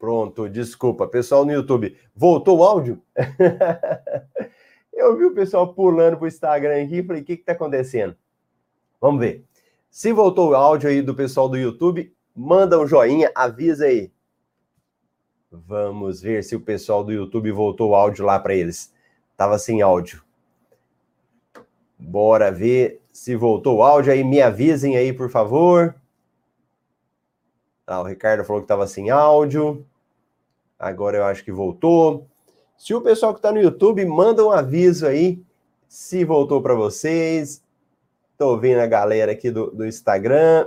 Pronto, desculpa. Pessoal no YouTube, voltou o áudio? Eu vi o pessoal pulando pro Instagram aqui e falei, o que que tá acontecendo? Vamos ver. Se voltou o áudio aí do pessoal do YouTube, manda um joinha, avisa aí. Vamos ver se o pessoal do YouTube voltou o áudio lá para eles. Tava sem áudio. Bora ver se voltou o áudio aí. Me avisem aí, por favor. Ah, o Ricardo falou que estava sem áudio. Agora eu acho que voltou. Se o pessoal que está no YouTube, manda um aviso aí se voltou para vocês. Estou vendo a galera aqui do, do Instagram.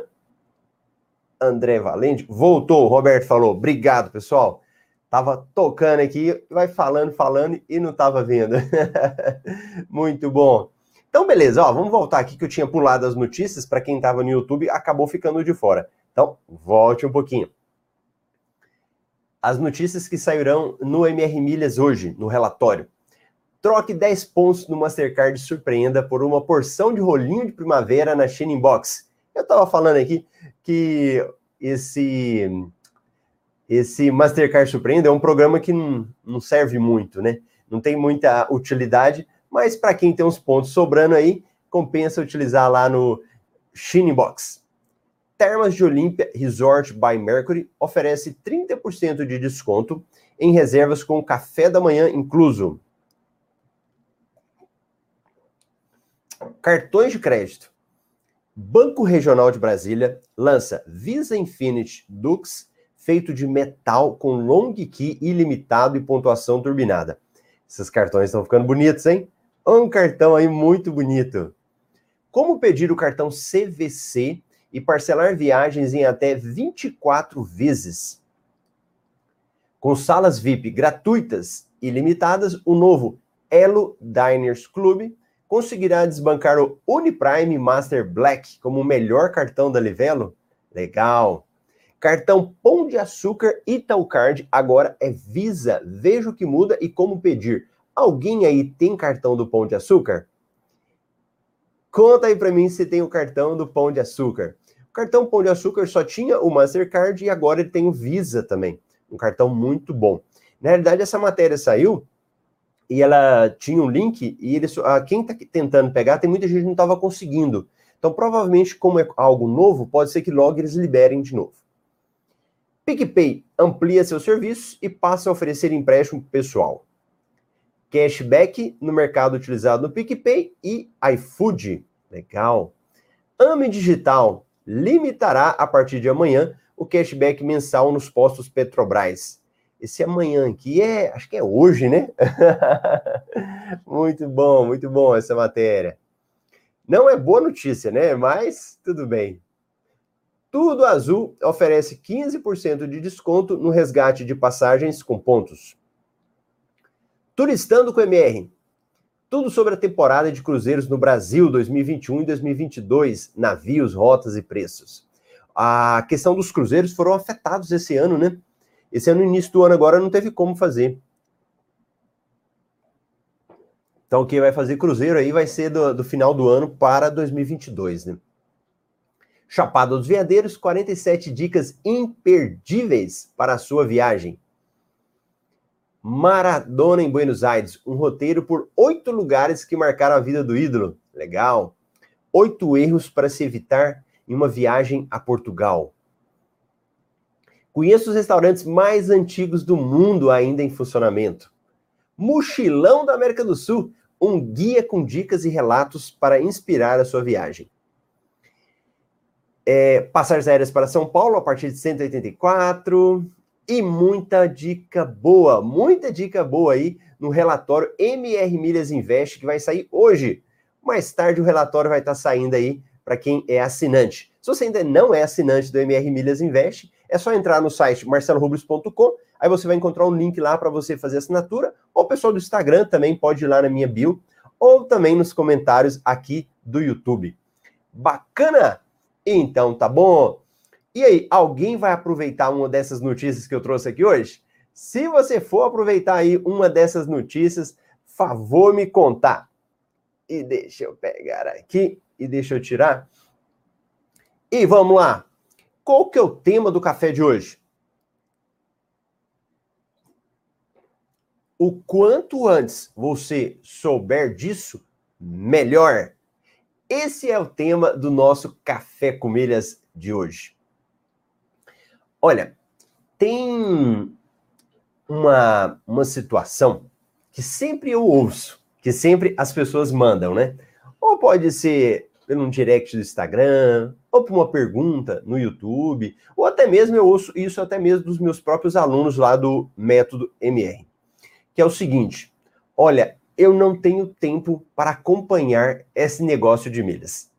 André Valente, voltou, Roberto falou. Obrigado, pessoal. Tava tocando aqui, vai falando, falando e não tava vendo. Muito bom. Então, beleza, ó, vamos voltar aqui que eu tinha pulado as notícias para quem estava no YouTube, acabou ficando de fora. Então, volte um pouquinho. As notícias que sairão no MR Milhas hoje, no relatório. Troque 10 pontos no Mastercard surpreenda por uma porção de rolinho de primavera na Shining Box. Eu estava falando aqui que esse esse Mastercard Surpreenda é um programa que não, não serve muito, né? Não tem muita utilidade, mas para quem tem uns pontos sobrando aí, compensa utilizar lá no Box. Termas de Olímpia Resort by Mercury oferece 30% de desconto em reservas com café da manhã incluso. Cartões de crédito. Banco Regional de Brasília lança Visa Infinity Dux feito de metal com long key ilimitado e pontuação turbinada. Esses cartões estão ficando bonitos, hein? Um cartão aí muito bonito. Como pedir o cartão CVC e parcelar viagens em até 24 vezes? Com salas VIP gratuitas e limitadas, o novo Elo Diners Club conseguirá desbancar o Uniprime Master Black como o melhor cartão da Livelo? Legal! Cartão Pão de Açúcar Italcard agora é Visa. Veja o que muda e como pedir. Alguém aí tem cartão do Pão de Açúcar? Conta aí para mim se tem o cartão do Pão de Açúcar. Cartão Pão de Açúcar só tinha o Mastercard e agora ele tem o Visa também. Um cartão muito bom. Na realidade, essa matéria saiu e ela tinha um link e eles, ah, quem está tentando pegar, tem muita gente que não estava conseguindo. Então, provavelmente, como é algo novo, pode ser que logo eles liberem de novo. PicPay amplia seus serviços e passa a oferecer empréstimo pessoal cashback no mercado utilizado no PicPay e iFood. Legal. Ame Digital limitará a partir de amanhã o cashback mensal nos postos Petrobras. Esse amanhã aqui é, acho que é hoje, né? muito bom, muito bom essa matéria. Não é boa notícia, né? Mas tudo bem. Tudo Azul oferece 15% de desconto no resgate de passagens com pontos. Turistando com MR. Tudo sobre a temporada de cruzeiros no Brasil 2021 e 2022, navios, rotas e preços. A questão dos cruzeiros foram afetados esse ano, né? Esse ano, início do ano agora, não teve como fazer. Então, quem vai fazer cruzeiro aí vai ser do, do final do ano para 2022, né? Chapada dos Veadeiros, 47 dicas imperdíveis para a sua viagem. Maradona em Buenos Aires, um roteiro por oito lugares que marcaram a vida do ídolo. Legal. Oito erros para se evitar em uma viagem a Portugal. Conheça os restaurantes mais antigos do mundo ainda em funcionamento. Mochilão da América do Sul, um guia com dicas e relatos para inspirar a sua viagem. É, passagens aéreas para São Paulo a partir de 184 e muita dica boa, muita dica boa aí no relatório MR Milhas Invest que vai sair hoje. Mais tarde o relatório vai estar saindo aí para quem é assinante. Se você ainda não é assinante do MR Milhas Invest, é só entrar no site marcelorubles.com, aí você vai encontrar um link lá para você fazer assinatura, ou o pessoal do Instagram também pode ir lá na minha bio, ou também nos comentários aqui do YouTube. Bacana? Então tá bom. E aí, alguém vai aproveitar uma dessas notícias que eu trouxe aqui hoje? Se você for aproveitar aí uma dessas notícias, favor me contar. E deixa eu pegar aqui e deixa eu tirar. E vamos lá. Qual que é o tema do café de hoje? O quanto antes você souber disso, melhor. Esse é o tema do nosso Café com Milhas de hoje. Olha, tem uma, uma situação que sempre eu ouço, que sempre as pessoas mandam, né? Ou pode ser pelo direct do Instagram, ou por uma pergunta no YouTube, ou até mesmo eu ouço isso até mesmo dos meus próprios alunos lá do método MR, que é o seguinte: olha, eu não tenho tempo para acompanhar esse negócio de milhas.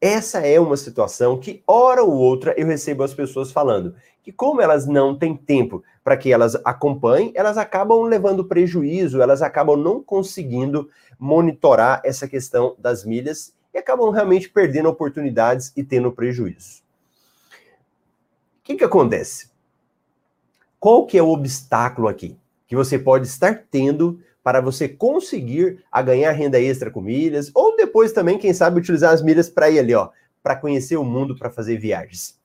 Essa é uma situação que, hora ou outra, eu recebo as pessoas falando que, como elas não têm tempo para que elas acompanhem, elas acabam levando prejuízo, elas acabam não conseguindo monitorar essa questão das milhas e acabam realmente perdendo oportunidades e tendo prejuízo. O que, que acontece? Qual que é o obstáculo aqui que você pode estar tendo para você conseguir a ganhar renda extra com milhas, ou depois também, quem sabe, utilizar as milhas para ir ali, ó, para conhecer o mundo, para fazer viagens.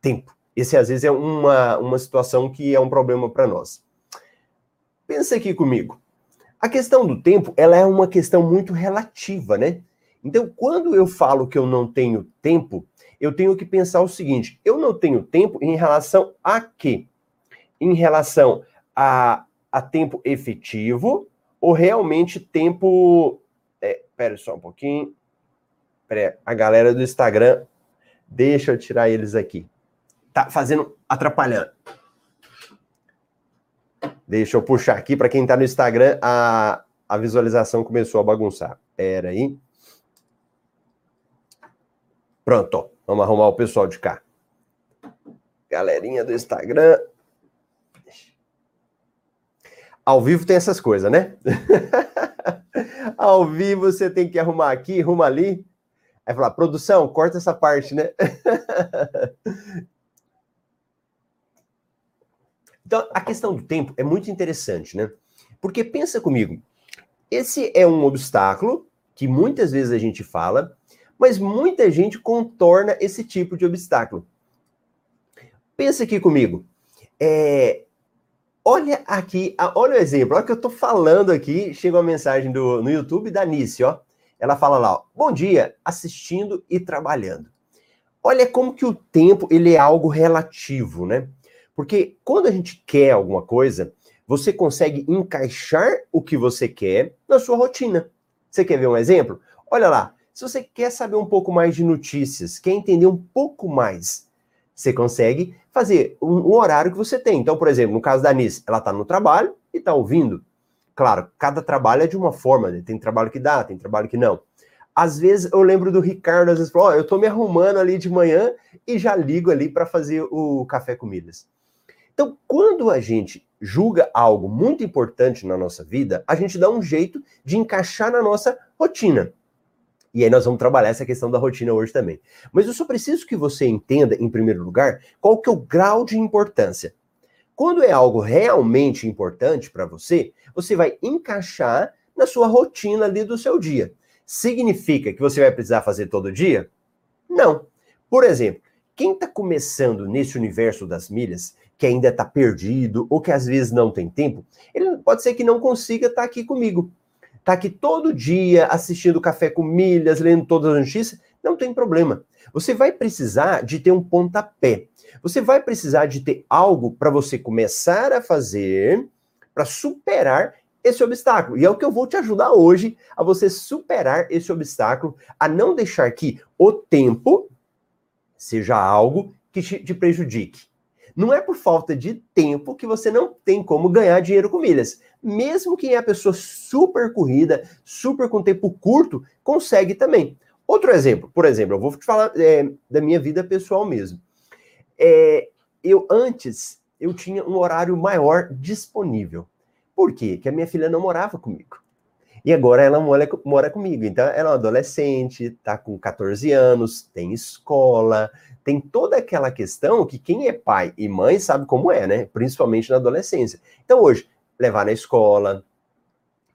Tempo. Esse às vezes é uma, uma situação que é um problema para nós. Pensa aqui comigo. A questão do tempo, ela é uma questão muito relativa, né? Então, quando eu falo que eu não tenho tempo, eu tenho que pensar o seguinte: eu não tenho tempo em relação a quê? Em relação a, a tempo efetivo ou realmente tempo. É, pera só um pouquinho. A galera do Instagram, deixa eu tirar eles aqui. Tá fazendo, atrapalhando. Deixa eu puxar aqui para quem está no Instagram, a, a visualização começou a bagunçar. Pera aí. Pronto, vamos arrumar o pessoal de cá. Galerinha do Instagram, ao vivo tem essas coisas, né? Ao vivo você tem que arrumar aqui, arruma ali. Aí falar, produção, corta essa parte, né? então, a questão do tempo é muito interessante, né? Porque pensa comigo, esse é um obstáculo que muitas vezes a gente fala, mas muita gente contorna esse tipo de obstáculo. Pensa aqui comigo. É, Olha aqui, olha o exemplo, olha o que eu estou falando aqui. Chega uma mensagem do, no YouTube da Nice, ó. Ela fala lá, ó, bom dia, assistindo e trabalhando. Olha como que o tempo ele é algo relativo, né? Porque quando a gente quer alguma coisa, você consegue encaixar o que você quer na sua rotina. Você quer ver um exemplo? Olha lá, se você quer saber um pouco mais de notícias, quer entender um pouco mais você consegue fazer um, horário que você tem. Então, por exemplo, no caso da Anis, ela está no trabalho e está ouvindo. Claro, cada trabalho é de uma forma, né? tem trabalho que dá, tem trabalho que não. Às vezes eu lembro do Ricardo, às vezes falou, oh, eu estou me arrumando ali de manhã e já ligo ali para fazer o café com milhas. Então, quando a gente julga algo muito importante na nossa vida, a gente dá um jeito de encaixar na nossa rotina. E aí nós vamos trabalhar essa questão da rotina hoje também. Mas eu só preciso que você entenda, em primeiro lugar, qual que é o grau de importância. Quando é algo realmente importante para você, você vai encaixar na sua rotina ali do seu dia. Significa que você vai precisar fazer todo dia? Não. Por exemplo, quem está começando nesse universo das milhas, que ainda está perdido ou que às vezes não tem tempo, ele pode ser que não consiga estar tá aqui comigo tá aqui todo dia assistindo Café com Milhas, lendo todas as notícias, não tem problema. Você vai precisar de ter um pontapé. Você vai precisar de ter algo para você começar a fazer para superar esse obstáculo. E é o que eu vou te ajudar hoje a você superar esse obstáculo, a não deixar que o tempo seja algo que te, te prejudique. Não é por falta de tempo que você não tem como ganhar dinheiro com milhas. Mesmo quem é a pessoa super corrida, super com tempo curto, consegue também. Outro exemplo, por exemplo, eu vou te falar é, da minha vida pessoal mesmo. É, eu antes eu tinha um horário maior disponível. Por quê? Porque a minha filha não morava comigo. E agora ela mora, mora comigo. Então, ela é uma adolescente, tá com 14 anos, tem escola, tem toda aquela questão que quem é pai e mãe sabe como é, né? Principalmente na adolescência. Então, hoje, levar na escola,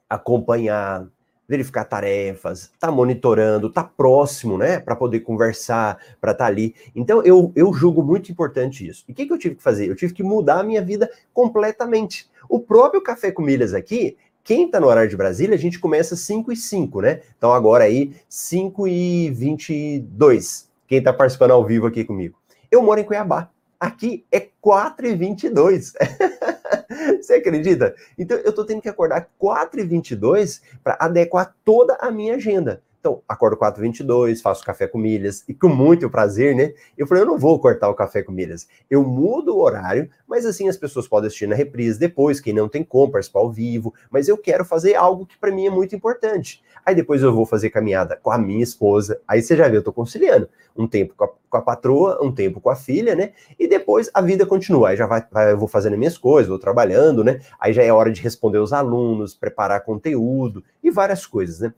acompanhar, verificar tarefas, tá monitorando, tá próximo, né, para poder conversar, para estar tá ali. Então eu, eu julgo muito importante isso. E o que, que eu tive que fazer? Eu tive que mudar a minha vida completamente. O próprio Café com Milhas aqui, quem está no horário de Brasília, a gente começa 5 e 5, né? Então agora aí 5 e 22. Quem está participando ao vivo aqui comigo. Eu moro em Cuiabá. Aqui é 4 e 22. Você acredita? Então eu estou tendo que acordar 4 e 22 para adequar toda a minha agenda. Então, acordo 4h22, faço café com milhas, e com muito prazer, né? Eu falei, eu não vou cortar o café com milhas. Eu mudo o horário, mas assim as pessoas podem assistir na reprise depois, quem não tem como participar ao vivo, mas eu quero fazer algo que para mim é muito importante. Aí depois eu vou fazer caminhada com a minha esposa, aí você já viu, eu tô conciliando. Um tempo com a, com a patroa, um tempo com a filha, né? E depois a vida continua. Aí já vai, vai, eu vou fazendo minhas coisas, vou trabalhando, né? Aí já é hora de responder os alunos, preparar conteúdo e várias coisas, né?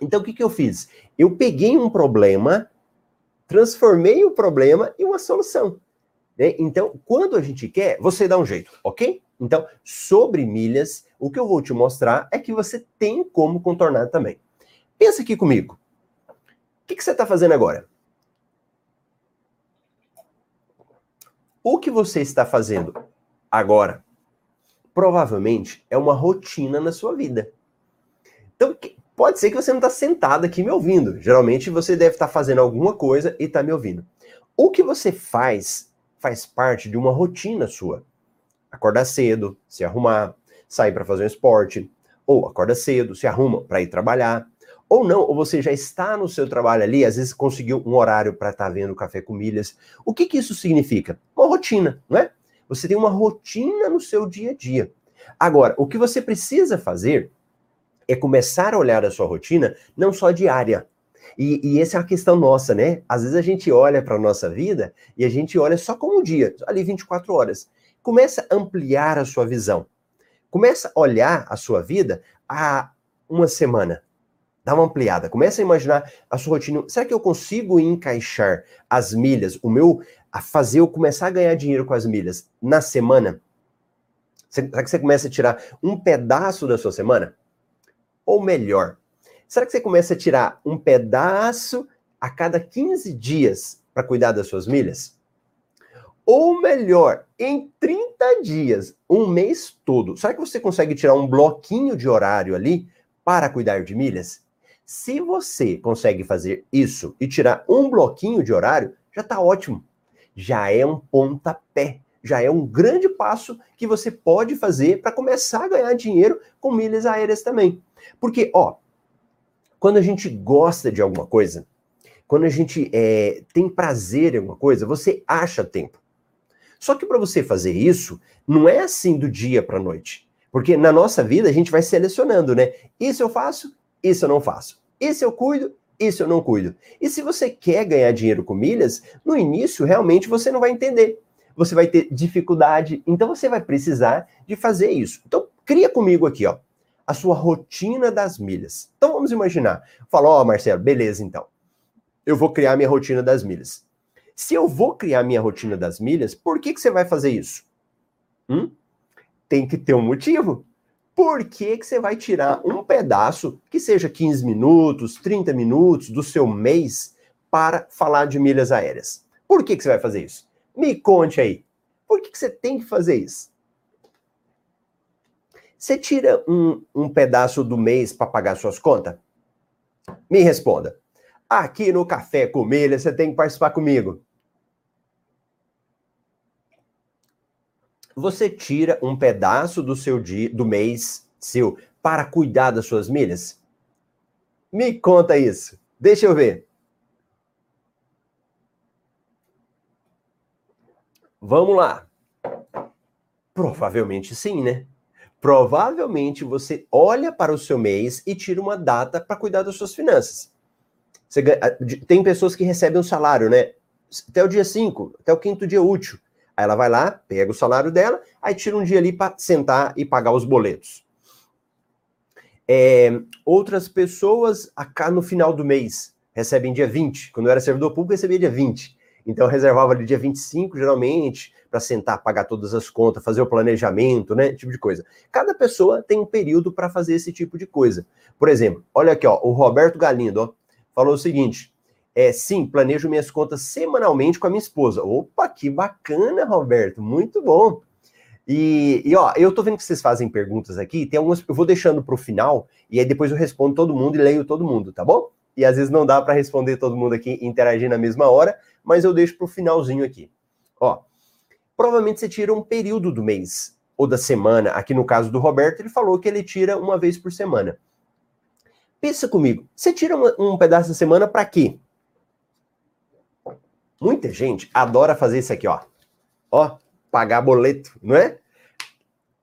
Então, o que, que eu fiz? Eu peguei um problema, transformei o problema em uma solução. Né? Então, quando a gente quer, você dá um jeito, ok? Então, sobre milhas, o que eu vou te mostrar é que você tem como contornar também. Pensa aqui comigo. O que, que você está fazendo agora? O que você está fazendo agora provavelmente é uma rotina na sua vida. Então, Pode ser que você não está sentado aqui me ouvindo. Geralmente você deve estar tá fazendo alguma coisa e está me ouvindo. O que você faz faz parte de uma rotina sua. Acordar cedo, se arrumar, sair para fazer um esporte, ou acorda cedo, se arruma para ir trabalhar, ou não, ou você já está no seu trabalho ali, às vezes conseguiu um horário para estar tá vendo café com milhas. O que, que isso significa? Uma rotina, não é? Você tem uma rotina no seu dia a dia. Agora, o que você precisa fazer é começar a olhar a sua rotina não só diária. E, e essa é uma questão nossa, né? Às vezes a gente olha para a nossa vida e a gente olha só como um dia, ali 24 horas. Começa a ampliar a sua visão. Começa a olhar a sua vida a uma semana. Dá uma ampliada. Começa a imaginar a sua rotina. Será que eu consigo encaixar as milhas, o meu, a fazer eu começar a ganhar dinheiro com as milhas na semana? Será que você começa a tirar um pedaço da sua semana? Ou melhor, será que você começa a tirar um pedaço a cada 15 dias para cuidar das suas milhas? Ou melhor, em 30 dias, um mês todo, será que você consegue tirar um bloquinho de horário ali para cuidar de milhas? Se você consegue fazer isso e tirar um bloquinho de horário, já está ótimo. Já é um pontapé, já é um grande passo que você pode fazer para começar a ganhar dinheiro com milhas aéreas também. Porque, ó, quando a gente gosta de alguma coisa, quando a gente é, tem prazer em alguma coisa, você acha tempo. Só que para você fazer isso, não é assim do dia para noite. Porque na nossa vida a gente vai selecionando, né? Isso eu faço, isso eu não faço. Isso eu cuido, isso eu não cuido. E se você quer ganhar dinheiro com milhas, no início realmente você não vai entender. Você vai ter dificuldade, então você vai precisar de fazer isso. Então, cria comigo aqui, ó a sua rotina das milhas. Então vamos imaginar. Fala, ó, Marcelo, beleza então. Eu vou criar minha rotina das milhas. Se eu vou criar minha rotina das milhas, por que, que você vai fazer isso? Hum? Tem que ter um motivo. Por que, que você vai tirar um pedaço, que seja 15 minutos, 30 minutos do seu mês, para falar de milhas aéreas? Por que, que você vai fazer isso? Me conte aí. Por que, que você tem que fazer isso? Você tira um, um pedaço do mês para pagar suas contas? Me responda. Aqui no Café com Milha, você tem que participar comigo. Você tira um pedaço do seu dia, do mês seu para cuidar das suas milhas? Me conta isso. Deixa eu ver. Vamos lá. Provavelmente sim, né? Provavelmente você olha para o seu mês e tira uma data para cuidar das suas finanças. Você, tem pessoas que recebem um salário, né? Até o dia 5, até o quinto dia útil. Aí ela vai lá, pega o salário dela, aí tira um dia ali para sentar e pagar os boletos. É, outras pessoas, no final do mês, recebem dia 20. Quando eu era servidor público, recebia dia 20. Então eu reservava ali dia 25, geralmente, para sentar, pagar todas as contas, fazer o planejamento, né? Tipo de coisa. Cada pessoa tem um período para fazer esse tipo de coisa. Por exemplo, olha aqui, ó, o Roberto Galindo ó, falou o seguinte: é, sim, planejo minhas contas semanalmente com a minha esposa. Opa, que bacana, Roberto, muito bom. E, e, ó, eu tô vendo que vocês fazem perguntas aqui, tem algumas, eu vou deixando para o final, e aí depois eu respondo todo mundo e leio todo mundo, tá bom? E às vezes não dá para responder todo mundo aqui interagir na mesma hora, mas eu deixo para o finalzinho aqui. Ó, provavelmente você tira um período do mês ou da semana. Aqui no caso do Roberto, ele falou que ele tira uma vez por semana. Pensa comigo, você tira um, um pedaço da semana para quê? Muita gente adora fazer isso aqui, ó. Ó, pagar boleto, não é?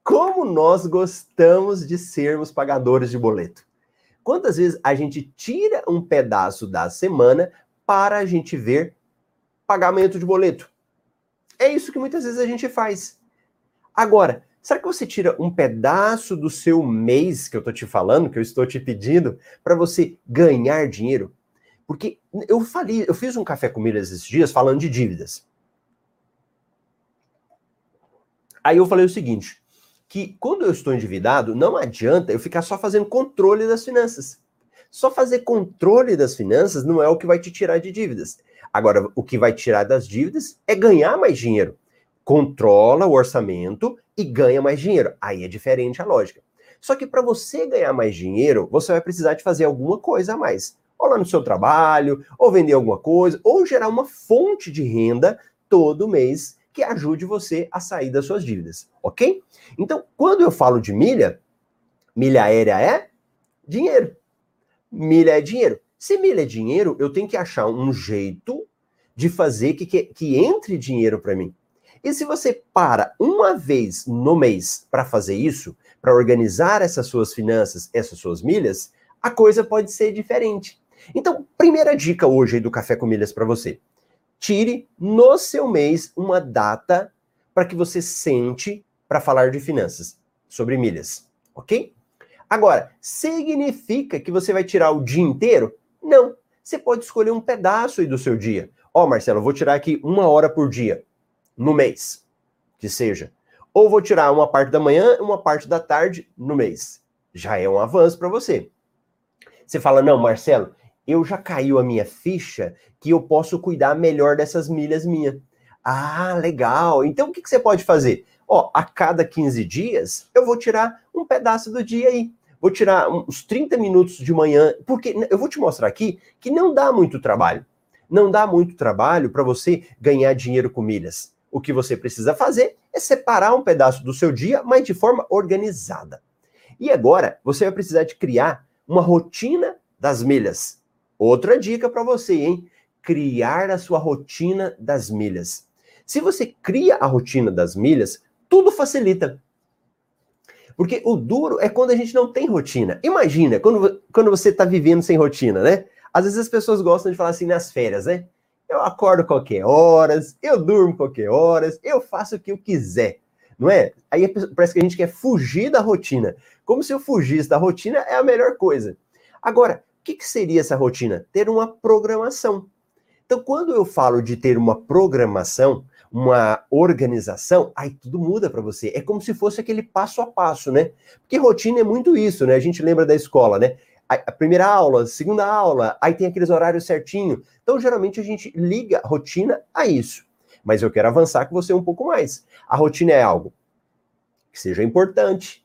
Como nós gostamos de sermos pagadores de boleto. Quantas vezes a gente tira um pedaço da semana para a gente ver pagamento de boleto? É isso que muitas vezes a gente faz. Agora, será que você tira um pedaço do seu mês que eu estou te falando, que eu estou te pedindo, para você ganhar dinheiro? Porque eu falei, eu fiz um café com milhas esses dias falando de dívidas. Aí eu falei o seguinte, que quando eu estou endividado, não adianta eu ficar só fazendo controle das finanças. Só fazer controle das finanças não é o que vai te tirar de dívidas. Agora, o que vai tirar das dívidas é ganhar mais dinheiro. Controla o orçamento e ganha mais dinheiro. Aí é diferente a lógica. Só que para você ganhar mais dinheiro, você vai precisar de fazer alguma coisa a mais. Ou lá no seu trabalho, ou vender alguma coisa, ou gerar uma fonte de renda todo mês que ajude você a sair das suas dívidas, ok? Então, quando eu falo de milha, milha aérea é dinheiro. Milha é dinheiro. Se milha é dinheiro, eu tenho que achar um jeito de fazer que, que, que entre dinheiro para mim. E se você para uma vez no mês para fazer isso, para organizar essas suas finanças, essas suas milhas, a coisa pode ser diferente. Então, primeira dica hoje do Café com Milhas para você. Tire no seu mês uma data para que você sente para falar de finanças, sobre milhas, ok? Agora, significa que você vai tirar o dia inteiro? Não. Você pode escolher um pedaço aí do seu dia. Ó, oh, Marcelo, eu vou tirar aqui uma hora por dia, no mês, que seja. Ou vou tirar uma parte da manhã uma parte da tarde no mês. Já é um avanço para você. Você fala, não, Marcelo, eu já caiu a minha ficha que eu posso cuidar melhor dessas milhas minhas. Ah, legal. Então o que, que você pode fazer? Ó, a cada 15 dias eu vou tirar um pedaço do dia aí vou tirar uns 30 minutos de manhã, porque eu vou te mostrar aqui que não dá muito trabalho. Não dá muito trabalho para você ganhar dinheiro com milhas. O que você precisa fazer é separar um pedaço do seu dia, mas de forma organizada. E agora, você vai precisar de criar uma rotina das milhas. Outra dica para você, hein? Criar a sua rotina das milhas. Se você cria a rotina das milhas, tudo facilita. Porque o duro é quando a gente não tem rotina. Imagina, quando, quando você está vivendo sem rotina, né? Às vezes as pessoas gostam de falar assim nas férias, né? Eu acordo qualquer horas, eu durmo qualquer horas, eu faço o que eu quiser, não é? Aí parece que a gente quer fugir da rotina. Como se eu fugisse da rotina é a melhor coisa. Agora, que, que seria essa rotina? Ter uma programação. Então, quando eu falo de ter uma programação, uma organização, aí tudo muda para você. É como se fosse aquele passo a passo, né? Porque rotina é muito isso, né? A gente lembra da escola, né? A primeira aula, a segunda aula, aí tem aqueles horários certinho. Então, geralmente a gente liga a rotina a isso. Mas eu quero avançar com você um pouco mais. A rotina é algo que seja importante,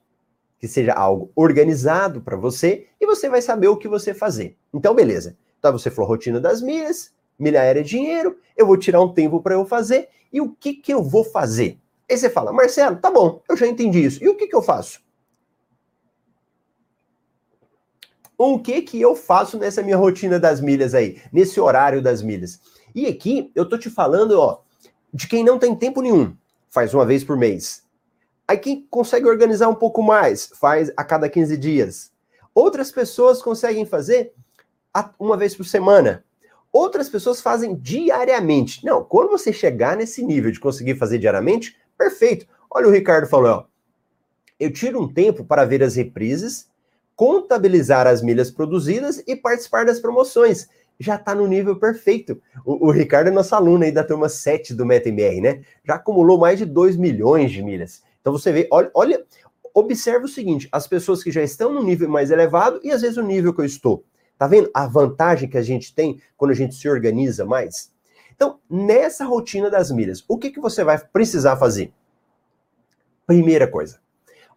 que seja algo organizado para você e você vai saber o que você fazer. Então, beleza. Então, você falou rotina das milhas, milha aérea é dinheiro, eu vou tirar um tempo para eu fazer e o que, que eu vou fazer? Aí você fala, Marcelo, tá bom, eu já entendi isso. E o que, que eu faço? O que, que eu faço nessa minha rotina das milhas aí, nesse horário das milhas? E aqui eu tô te falando, ó, de quem não tem tempo nenhum, faz uma vez por mês. Aí quem consegue organizar um pouco mais, faz a cada 15 dias. Outras pessoas conseguem fazer uma vez por semana. Outras pessoas fazem diariamente. Não, quando você chegar nesse nível de conseguir fazer diariamente, perfeito. Olha o Ricardo falou, ó. Eu tiro um tempo para ver as reprises, contabilizar as milhas produzidas e participar das promoções. já está no nível perfeito. O, o, Ricardo é nosso aluno aí da turma 7 do MetaMR, né? Já acumulou mais de 2 milhões de milhas. Então você vê, olha, olha, observa o seguinte: as pessoas que já estão no nível mais elevado e às vezes o nível que eu estou. Tá vendo a vantagem que a gente tem quando a gente se organiza mais? Então, nessa rotina das milhas, o que, que você vai precisar fazer? Primeira coisa.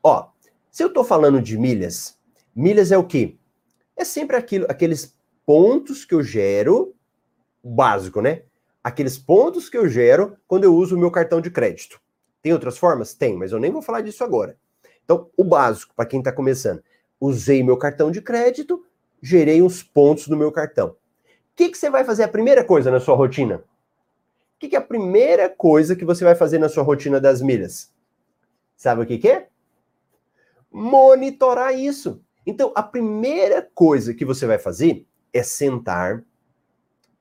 Ó, se eu estou falando de milhas, milhas é o quê? É sempre aquilo, aqueles pontos que eu gero, básico, né? Aqueles pontos que eu gero quando eu uso o meu cartão de crédito. Tem outras formas? Tem, mas eu nem vou falar disso agora. Então, o básico, para quem está começando, usei meu cartão de crédito, gerei uns pontos no meu cartão. O que, que você vai fazer a primeira coisa na sua rotina? O que, que é a primeira coisa que você vai fazer na sua rotina das milhas? Sabe o que, que é? Monitorar isso. Então, a primeira coisa que você vai fazer é sentar,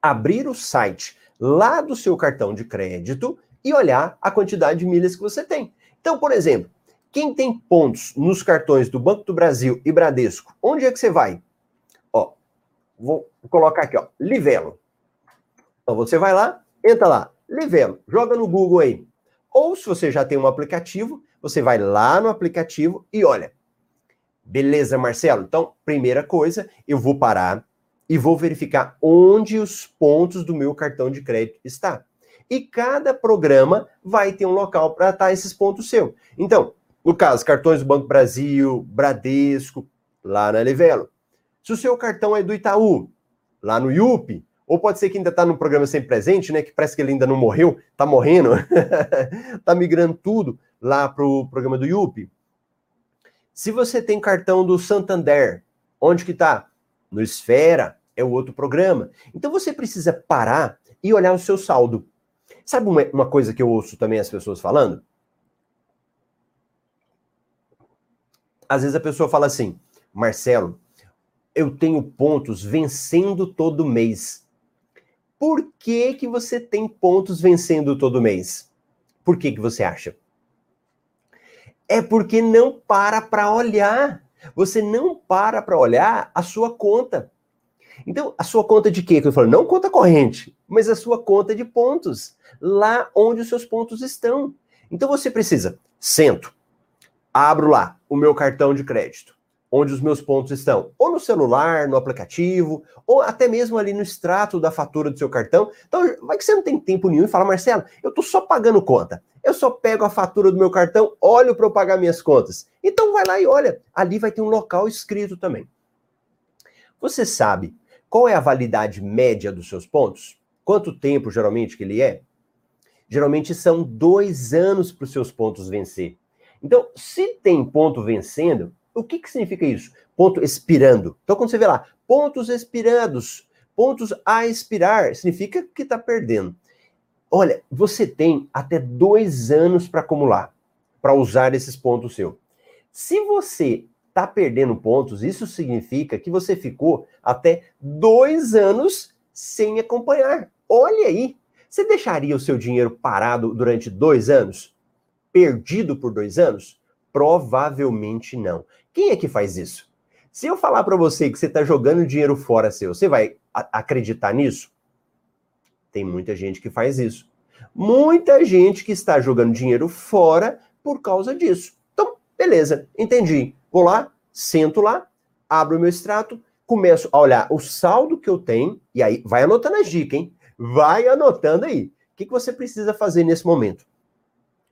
abrir o site lá do seu cartão de crédito e olhar a quantidade de milhas que você tem. Então, por exemplo, quem tem pontos nos cartões do Banco do Brasil e Bradesco, onde é que você vai? Ó, vou colocar aqui, ó, Livelo. Então você vai lá, entra lá, Livelo, joga no Google aí. Ou se você já tem um aplicativo, você vai lá no aplicativo e olha. Beleza, Marcelo? Então, primeira coisa, eu vou parar e vou verificar onde os pontos do meu cartão de crédito está. E cada programa vai ter um local para estar esses pontos seu. Então, no caso, cartões do Banco Brasil, Bradesco, lá na Livelo. Se o seu cartão é do Itaú, lá no IUP, ou pode ser que ainda está no programa sempre presente, né? Que parece que ele ainda não morreu, está morrendo, está migrando tudo lá para o programa do IUP. Se você tem cartão do Santander, onde que está? No Esfera, é o outro programa. Então você precisa parar e olhar o seu saldo. Sabe uma, uma coisa que eu ouço também as pessoas falando? às vezes a pessoa fala assim, Marcelo, eu tenho pontos vencendo todo mês. Por que que você tem pontos vencendo todo mês? Por que que você acha? É porque não para para olhar. Você não para para olhar a sua conta. Então, a sua conta de quê? Que eu falo, não conta corrente, mas a sua conta de pontos, lá onde os seus pontos estão. Então você precisa, sento, abro lá o meu cartão de crédito, onde os meus pontos estão, ou no celular, no aplicativo, ou até mesmo ali no extrato da fatura do seu cartão. Então, vai que você não tem tempo nenhum e fala, Marcelo, eu tô só pagando conta. Eu só pego a fatura do meu cartão, olho para eu pagar minhas contas. Então vai lá e olha, ali vai ter um local escrito também. Você sabe qual é a validade média dos seus pontos? Quanto tempo geralmente que ele é? Geralmente são dois anos para os seus pontos vencer. Então, se tem ponto vencendo, o que, que significa isso? Ponto expirando. Então, quando você vê lá, pontos expirados, pontos a expirar, significa que está perdendo. Olha, você tem até dois anos para acumular, para usar esses pontos seu. Se você está perdendo pontos, isso significa que você ficou até dois anos sem acompanhar. Olha aí, você deixaria o seu dinheiro parado durante dois anos? perdido por dois anos? Provavelmente não. Quem é que faz isso? Se eu falar para você que você está jogando dinheiro fora seu, você vai acreditar nisso? Tem muita gente que faz isso. Muita gente que está jogando dinheiro fora por causa disso. Então, beleza, entendi. Vou lá, sento lá, abro meu extrato, começo a olhar o saldo que eu tenho, e aí vai anotando as dicas, hein? Vai anotando aí. O que, que você precisa fazer nesse momento?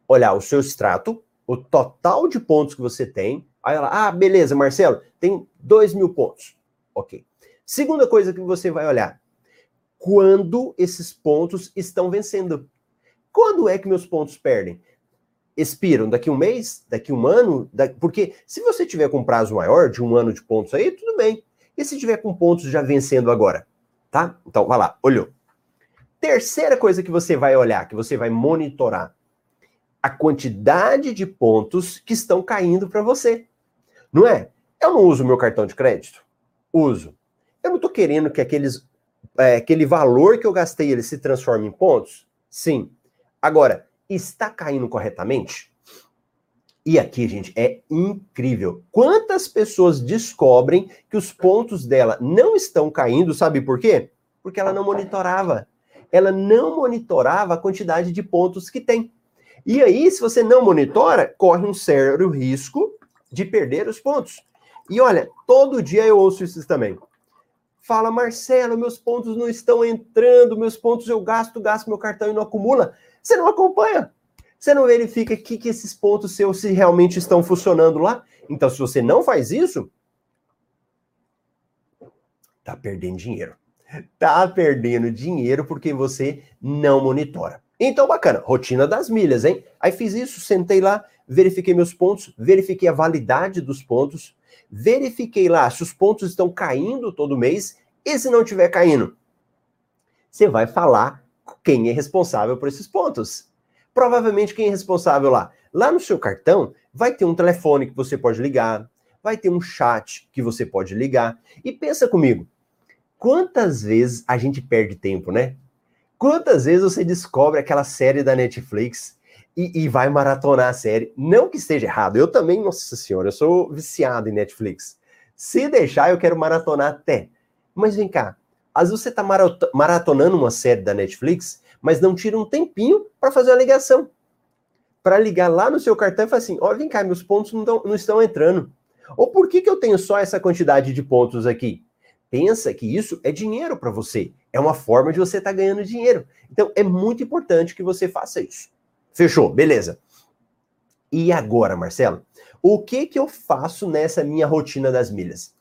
olhar o seu extrato, o total de pontos que você tem. Aí ela, ah, beleza, Marcelo, tem 2 mil pontos. Ok. Segunda coisa que você vai olhar: quando esses pontos estão vencendo. Quando é que meus pontos perdem? Expiram daqui um mês, daqui um ano? Porque se você tiver com prazo maior, de um ano de pontos aí, tudo bem. E se tiver com pontos já vencendo agora? Tá? Então, vai lá, olhou. Terceira coisa que você vai olhar, que você vai monitorar a quantidade de pontos que estão caindo para você. Não é? Eu não uso meu cartão de crédito? Uso. Eu não estou querendo que aqueles, é, aquele valor que eu gastei ele se transforme em pontos? Sim. Agora, está caindo corretamente? E aqui, gente, é incrível. Quantas pessoas descobrem que os pontos dela não estão caindo, sabe por quê? Porque ela não monitorava. Ela não monitorava a quantidade de pontos que tem. E aí, se você não monitora, corre um sério risco de perder os pontos. E olha, todo dia eu ouço isso também. Fala, Marcelo, meus pontos não estão entrando, meus pontos eu gasto, gasto meu cartão e não acumula. Você não acompanha. Você não verifica que, que esses pontos seus se realmente estão funcionando lá. Então, se você não faz isso, tá perdendo dinheiro. Tá perdendo dinheiro porque você não monitora. Então, bacana, rotina das milhas, hein? Aí fiz isso, sentei lá, verifiquei meus pontos, verifiquei a validade dos pontos, verifiquei lá se os pontos estão caindo todo mês e se não estiver caindo. Você vai falar quem é responsável por esses pontos. Provavelmente quem é responsável lá? Lá no seu cartão vai ter um telefone que você pode ligar, vai ter um chat que você pode ligar. E pensa comigo, quantas vezes a gente perde tempo, né? Quantas vezes você descobre aquela série da Netflix e, e, vai maratonar a série? Não que esteja errado, eu também, nossa senhora, eu sou viciado em Netflix. Se deixar, eu quero maratonar até. Mas vem cá, às vezes você está maratonando uma série da Netflix, mas não tira um tempinho para fazer uma ligação. Para ligar lá no seu cartão e falar assim: ó, vem cá, meus pontos não, tão, não estão entrando. Ou por que, que eu tenho só essa quantidade de pontos aqui? Pensa que isso é dinheiro para você. É uma forma de você estar tá ganhando dinheiro. Então é muito importante que você faça isso. Fechou? Beleza. E agora, Marcelo? O que que eu faço nessa minha rotina das milhas?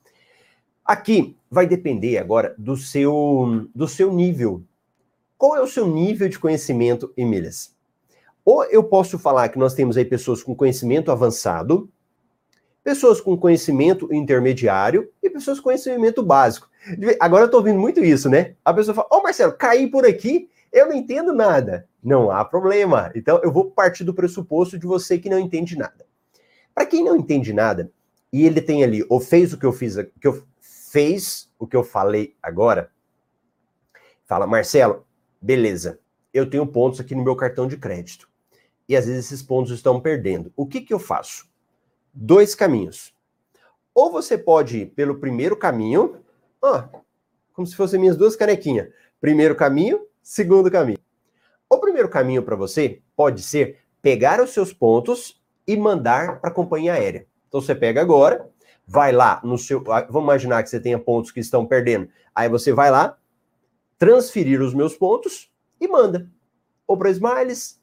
Aqui vai depender agora do seu do seu nível. Qual é o seu nível de conhecimento em milhas? Ou eu posso falar que nós temos aí pessoas com conhecimento avançado, pessoas com conhecimento intermediário e pessoas com conhecimento básico. Agora eu tô ouvindo muito isso, né? A pessoa fala: Ô oh, Marcelo, caí por aqui, eu não entendo nada. Não há problema. Então eu vou partir do pressuposto de você que não entende nada. Para quem não entende nada, e ele tem ali, ou fez o que eu fiz, que eu fez o que eu falei agora, fala, Marcelo, beleza, eu tenho pontos aqui no meu cartão de crédito. E às vezes esses pontos estão perdendo. O que, que eu faço? dois caminhos. Ou você pode ir pelo primeiro caminho, ó, como se fossem minhas duas canequinhas. Primeiro caminho, segundo caminho. O primeiro caminho para você pode ser pegar os seus pontos e mandar para a companhia aérea. Então você pega agora, vai lá no seu. Ah, vamos imaginar que você tenha pontos que estão perdendo. Aí você vai lá, transferir os meus pontos e manda. Ou para Smiles,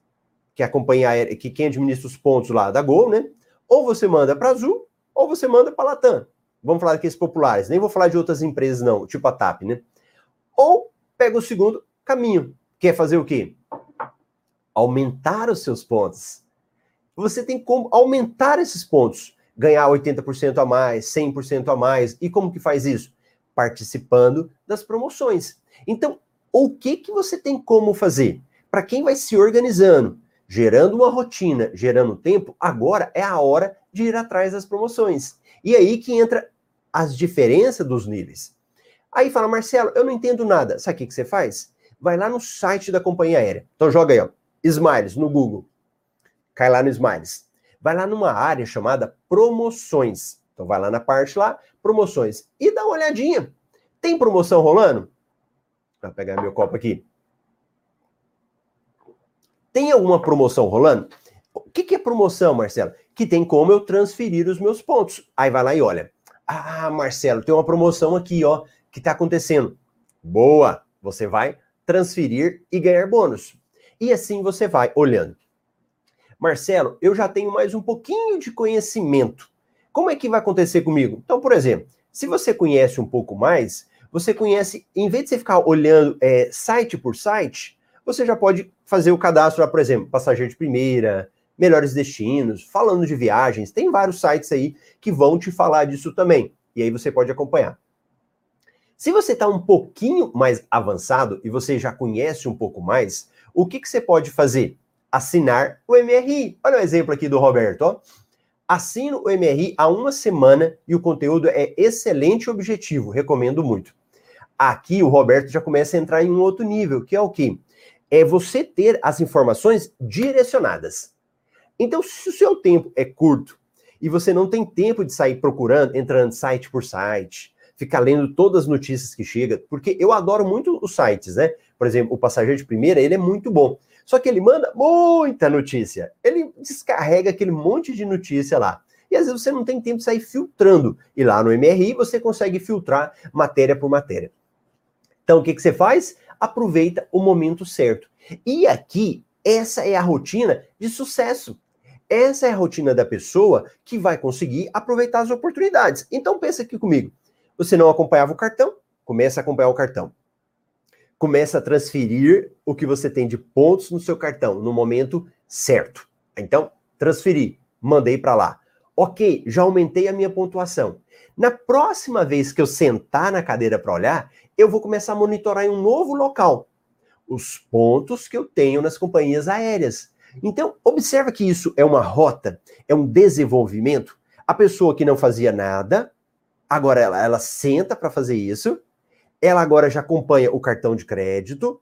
que é a companhia aérea, que quem administra os pontos lá da Gol, né? Ou você manda para Azul, ou você manda para Latam. Vamos falar daqueles populares, nem vou falar de outras empresas, não, tipo a TAP, né? Ou pega o segundo caminho, que é fazer o quê? Aumentar os seus pontos. Você tem como aumentar esses pontos, ganhar 80% a mais, 100% a mais. E como que faz isso? Participando das promoções. Então, o que que você tem como fazer? Para quem vai se organizando, gerando uma rotina, gerando tempo, agora é a hora de ir atrás das promoções. E aí que entra as diferenças dos níveis. Aí fala, Marcelo, eu não entendo nada. Sabe o que, que você faz? Vai lá no site da companhia aérea. Então joga aí, ó, Smiles no Google. Cai lá no Smiles. Vai lá numa área chamada promoções. Então vai lá na parte lá, promoções. E dá uma olhadinha. Tem promoção rolando? Vou pegar meu copo aqui. Tem alguma promoção rolando? O que, que é promoção, Marcelo? Que tem como eu transferir os meus pontos. Aí vai lá e olha. Ah, Marcelo, tem uma promoção aqui, ó, que está acontecendo. Boa! Você vai transferir e ganhar bônus. E assim você vai olhando. Marcelo, eu já tenho mais um pouquinho de conhecimento. Como é que vai acontecer comigo? Então, por exemplo, se você conhece um pouco mais, você conhece, em vez de você ficar olhando é, site por site, você já pode fazer o cadastro, por exemplo, passageiro de primeira, melhores destinos, falando de viagens. Tem vários sites aí que vão te falar disso também. E aí você pode acompanhar. Se você está um pouquinho mais avançado e você já conhece um pouco mais, o que, que você pode fazer? Assinar o MRI. Olha o exemplo aqui do Roberto. Ó. Assino o MRI há uma semana e o conteúdo é excelente e objetivo. Recomendo muito. Aqui o Roberto já começa a entrar em um outro nível, que é o quê? é você ter as informações direcionadas. Então, se o seu tempo é curto e você não tem tempo de sair procurando, entrando site por site, ficar lendo todas as notícias que chegam, porque eu adoro muito os sites, né? Por exemplo, o Passageiro de Primeira, ele é muito bom. Só que ele manda muita notícia. Ele descarrega aquele monte de notícia lá. E às vezes você não tem tempo de sair filtrando. E lá no MRI você consegue filtrar matéria por matéria. Então o que, que você faz? Aproveita o momento certo. E aqui, essa é a rotina de sucesso. Essa é a rotina da pessoa que vai conseguir aproveitar as oportunidades. Então pensa aqui comigo. Você não acompanhava o cartão? Começa a acompanhar o cartão. Começa a transferir o que você tem de pontos no seu cartão no momento certo. Então, transferi, mandei para lá. Ok, já aumentei a minha pontuação. Na próxima vez que eu sentar na cadeira para olhar, eu vou começar a monitorar em um novo local os pontos que eu tenho nas companhias aéreas. Então, observa que isso é uma rota, é um desenvolvimento. A pessoa que não fazia nada, agora ela, ela senta para fazer isso, ela agora já acompanha o cartão de crédito,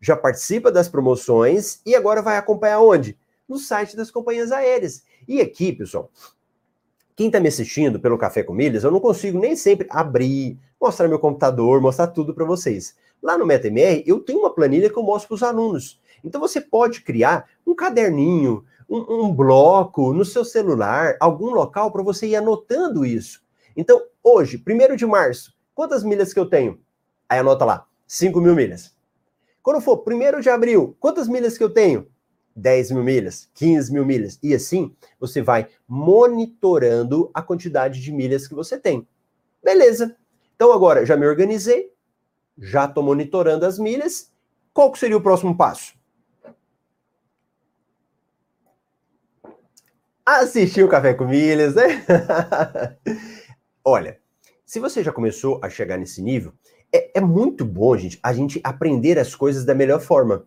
já participa das promoções e agora vai acompanhar onde? No site das companhias aéreas. E aqui, pessoal, quem está me assistindo pelo Café com Milhas, eu não consigo nem sempre abrir, mostrar meu computador, mostrar tudo para vocês. Lá no MetaMR, eu tenho uma planilha que eu mostro para os alunos. Então você pode criar um caderninho, um, um bloco no seu celular, algum local para você ir anotando isso. Então, hoje, 1 de março, quantas milhas que eu tenho? Aí anota lá, 5 mil milhas. Quando for 1 de abril, quantas milhas que eu tenho? 10 mil milhas, 15 mil milhas. E assim, você vai monitorando a quantidade de milhas que você tem. Beleza. Então agora, já me organizei, já estou monitorando as milhas. Qual que seria o próximo passo? Assistir o Café com Milhas, né? Olha, se você já começou a chegar nesse nível, é, é muito bom, gente, a gente aprender as coisas da melhor forma.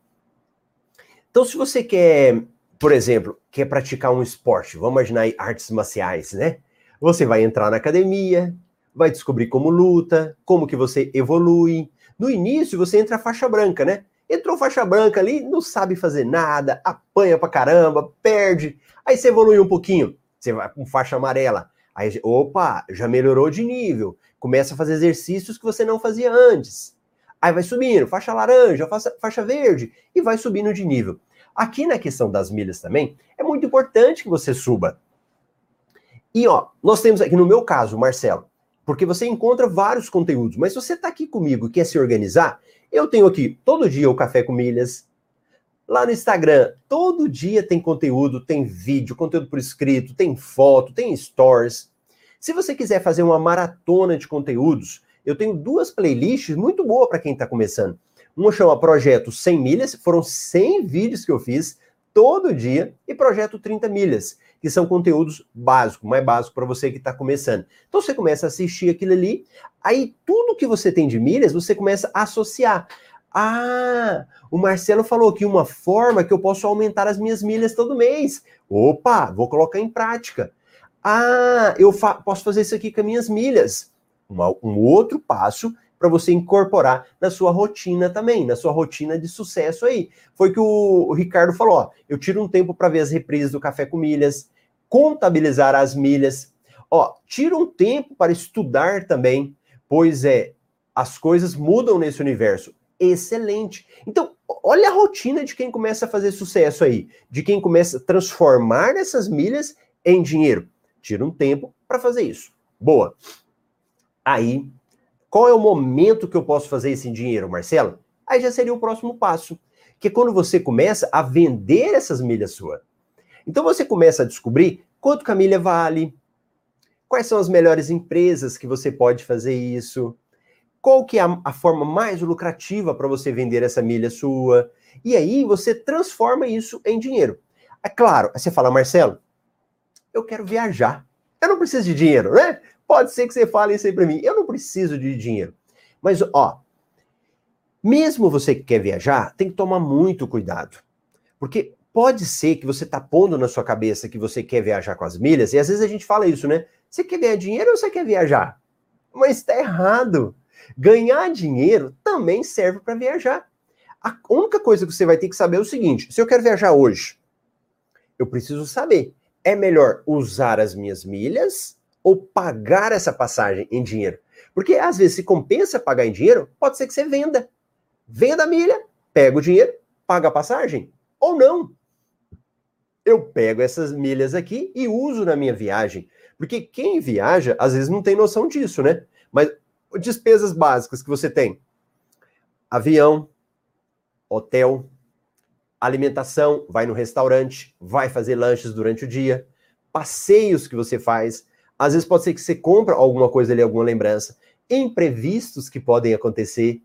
Então, se você quer, por exemplo, quer praticar um esporte, vamos imaginar aí artes marciais, né? Você vai entrar na academia, vai descobrir como luta, como que você evolui. No início, você entra faixa branca, né? Entrou faixa branca ali, não sabe fazer nada, apanha pra caramba, perde. Aí você evolui um pouquinho, você vai com faixa amarela. Aí, opa, já melhorou de nível. Começa a fazer exercícios que você não fazia antes. Aí vai subindo, faixa laranja, faixa, faixa verde, e vai subindo de nível. Aqui na questão das milhas também, é muito importante que você suba. E ó, nós temos aqui no meu caso, Marcelo, porque você encontra vários conteúdos, mas se você está aqui comigo e quer se organizar, eu tenho aqui todo dia o Café com Milhas. Lá no Instagram, todo dia tem conteúdo, tem vídeo, conteúdo por escrito, tem foto, tem stories. Se você quiser fazer uma maratona de conteúdos, eu tenho duas playlists muito boas para quem está começando. Uma chama Projeto 100 Milhas, foram 100 vídeos que eu fiz todo dia, e Projeto 30 Milhas, que são conteúdos básicos, mais básicos para você que está começando. Então você começa a assistir aquilo ali, aí tudo que você tem de milhas, você começa a associar. Ah, o Marcelo falou que uma forma que eu posso aumentar as minhas milhas todo mês. Opa, vou colocar em prática. Ah, eu fa posso fazer isso aqui com as minhas milhas um outro passo para você incorporar na sua rotina também, na sua rotina de sucesso aí. Foi que o, o Ricardo falou: ó, eu tiro um tempo para ver as reprises do Café com Milhas, contabilizar as milhas. Ó, tira um tempo para estudar também, pois é, as coisas mudam nesse universo. Excelente. Então, olha a rotina de quem começa a fazer sucesso aí, de quem começa a transformar essas milhas em dinheiro. Tira um tempo para fazer isso. Boa. Aí, qual é o momento que eu posso fazer esse dinheiro, Marcelo? Aí já seria o próximo passo, que é quando você começa a vender essas milhas suas. Então você começa a descobrir quanto que a milha vale, quais são as melhores empresas que você pode fazer isso, qual que é a, a forma mais lucrativa para você vender essa milha sua, e aí você transforma isso em dinheiro. É claro, você fala, Marcelo, eu quero viajar. Eu não preciso de dinheiro, né? Pode ser que você fale isso aí para mim. Eu não preciso de dinheiro. Mas, ó, mesmo você que quer viajar, tem que tomar muito cuidado. Porque pode ser que você tá pondo na sua cabeça que você quer viajar com as milhas, e às vezes a gente fala isso, né? Você quer ganhar dinheiro ou você quer viajar? Mas está errado. Ganhar dinheiro também serve para viajar. A única coisa que você vai ter que saber é o seguinte: se eu quero viajar hoje, eu preciso saber. É melhor usar as minhas milhas ou pagar essa passagem em dinheiro. Porque às vezes, se compensa pagar em dinheiro, pode ser que você venda. Venda a milha, pega o dinheiro, paga a passagem. Ou não. Eu pego essas milhas aqui e uso na minha viagem. Porque quem viaja, às vezes, não tem noção disso, né? Mas despesas básicas que você tem: avião, hotel, alimentação, vai no restaurante, vai fazer lanches durante o dia, passeios que você faz. Às vezes pode ser que você compra alguma coisa ali, alguma lembrança, imprevistos que podem acontecer,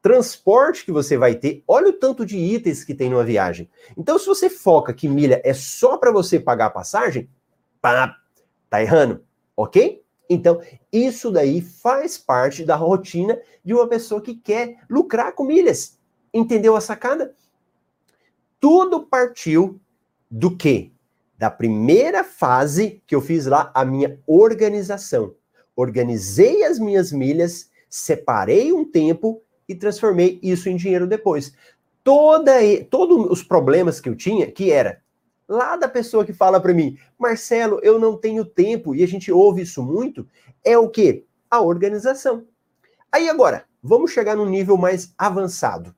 transporte que você vai ter. Olha o tanto de itens que tem numa viagem. Então, se você foca que milha é só para você pagar a passagem, pá, tá errando, ok? Então, isso daí faz parte da rotina de uma pessoa que quer lucrar com milhas. Entendeu a sacada? Tudo partiu do quê? Da primeira fase que eu fiz lá, a minha organização. Organizei as minhas milhas, separei um tempo e transformei isso em dinheiro depois. Toda, todos os problemas que eu tinha, que era lá da pessoa que fala para mim, Marcelo, eu não tenho tempo, e a gente ouve isso muito, é o que? A organização. Aí agora, vamos chegar num nível mais avançado.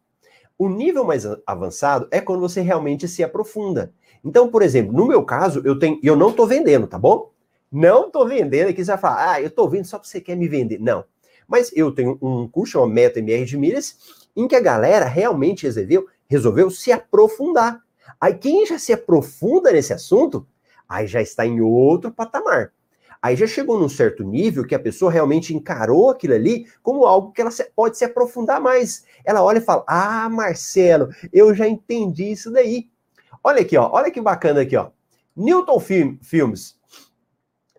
O nível mais avançado é quando você realmente se aprofunda. Então, por exemplo, no meu caso, eu tenho, eu não estou vendendo, tá bom? Não estou vendendo, aqui você vai falar, ah, eu estou vendo só porque você quer me vender. Não. Mas eu tenho um curso chamado Meta MR de Milhas, em que a galera realmente resolveu, resolveu se aprofundar. Aí quem já se aprofunda nesse assunto, aí já está em outro patamar. Aí já chegou num certo nível que a pessoa realmente encarou aquilo ali como algo que ela pode se aprofundar mais. Ela olha e fala: Ah, Marcelo, eu já entendi isso daí. Olha aqui, ó, olha que bacana aqui, ó. Newton Film, Filmes.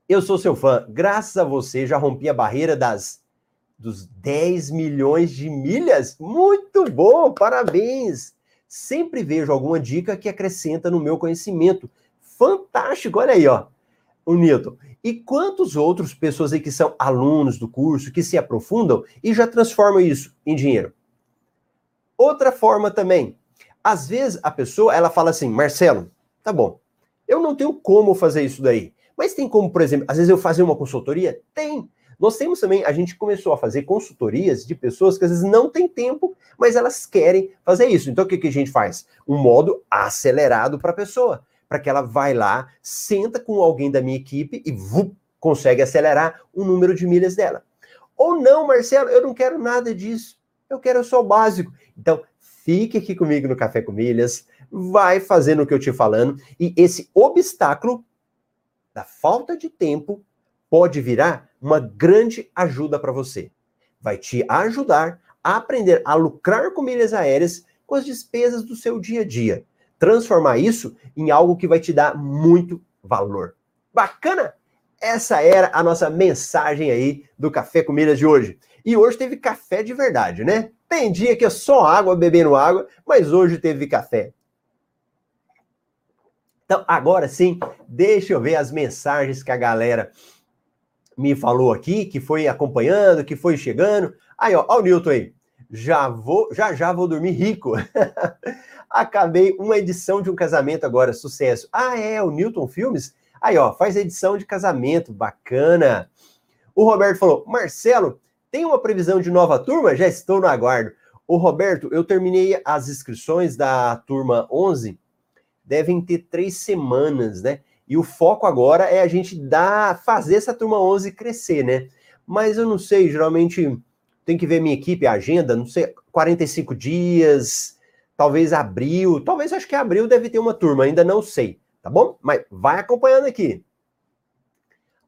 Eu sou seu fã. Graças a você já rompi a barreira das dos 10 milhões de milhas. Muito bom, parabéns. Sempre vejo alguma dica que acrescenta no meu conhecimento. Fantástico, olha aí, ó. O Newton. E quantos outros pessoas aí que são alunos do curso, que se aprofundam e já transformam isso em dinheiro? Outra forma também. Às vezes a pessoa, ela fala assim, Marcelo, tá bom, eu não tenho como fazer isso daí. Mas tem como, por exemplo, às vezes eu fazer uma consultoria? Tem. Nós temos também, a gente começou a fazer consultorias de pessoas que às vezes não têm tempo, mas elas querem fazer isso. Então o que, que a gente faz? Um modo acelerado para a pessoa, para que ela vai lá, senta com alguém da minha equipe e vup, consegue acelerar o número de milhas dela. Ou não, Marcelo, eu não quero nada disso. Eu quero só o básico. Então, fique aqui comigo no Café com Milhas, vai fazendo o que eu te falando, e esse obstáculo da falta de tempo pode virar uma grande ajuda para você. Vai te ajudar a aprender a lucrar com milhas aéreas com as despesas do seu dia a dia. Transformar isso em algo que vai te dar muito valor. Bacana? Essa era a nossa mensagem aí do Café com de hoje. E hoje teve café de verdade, né? Tem dia que é só água bebendo água, mas hoje teve café. Então, agora sim, deixa eu ver as mensagens que a galera me falou aqui, que foi acompanhando, que foi chegando. Aí, ó, ó o Newton aí. Já vou, já já vou dormir rico. Acabei uma edição de um casamento agora, sucesso. Ah, é, o Newton Filmes? Aí, ó, faz edição de casamento, bacana. O Roberto falou: Marcelo, tem uma previsão de nova turma? Já estou no aguardo. O Roberto, eu terminei as inscrições da turma 11, devem ter três semanas, né? E o foco agora é a gente dar, fazer essa turma 11 crescer, né? Mas eu não sei, geralmente tem que ver minha equipe, a agenda, não sei, 45 dias, talvez abril, talvez acho que abril deve ter uma turma, ainda não sei, tá bom? Mas vai acompanhando aqui.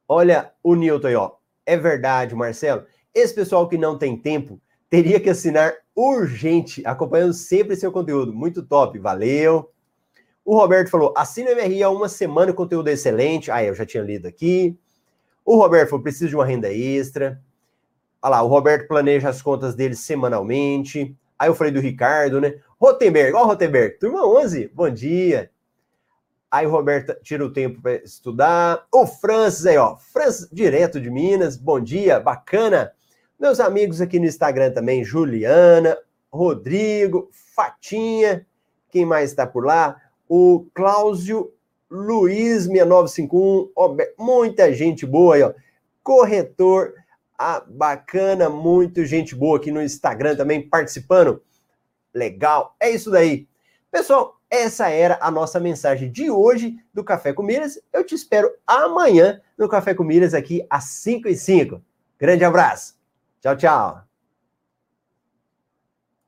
Olha o Newton aí, ó. É verdade, Marcelo. Esse pessoal que não tem tempo teria que assinar urgente, acompanhando sempre seu conteúdo. Muito top, valeu. O Roberto falou: assina o MRI há uma semana, conteúdo é excelente. Ah, eu já tinha lido aqui. O Roberto falou: preciso de uma renda extra. Olha lá, o Roberto planeja as contas dele semanalmente. Aí eu falei do Ricardo, né? Rotenberg, ó, Rotenberg, turma 11, bom dia. Aí o Roberto tira o tempo para estudar. O Francis aí, ó, Francis, direto de Minas, bom dia, bacana. Meus amigos aqui no Instagram também, Juliana, Rodrigo, Fatinha, quem mais está por lá? o Cláudio Luiz 6951, ó, muita gente boa aí, ó. Corretor, Ah, bacana, muito gente boa aqui no Instagram também participando. Legal, é isso daí. Pessoal, essa era a nossa mensagem de hoje do Café com. Eu te espero amanhã no Café com aqui às 5 e 5. Grande abraço. Tchau, tchau.